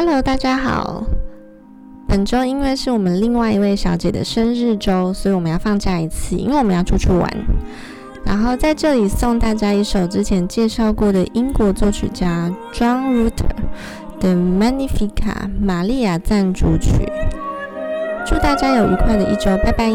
Hello，大家好。本周因为是我们另外一位小姐的生日周，所以我们要放假一次，因为我们要出去玩。然后在这里送大家一首之前介绍过的英国作曲家 John Rutter 的《Magnifica》玛利亚赞助曲。祝大家有愉快的一周，拜拜。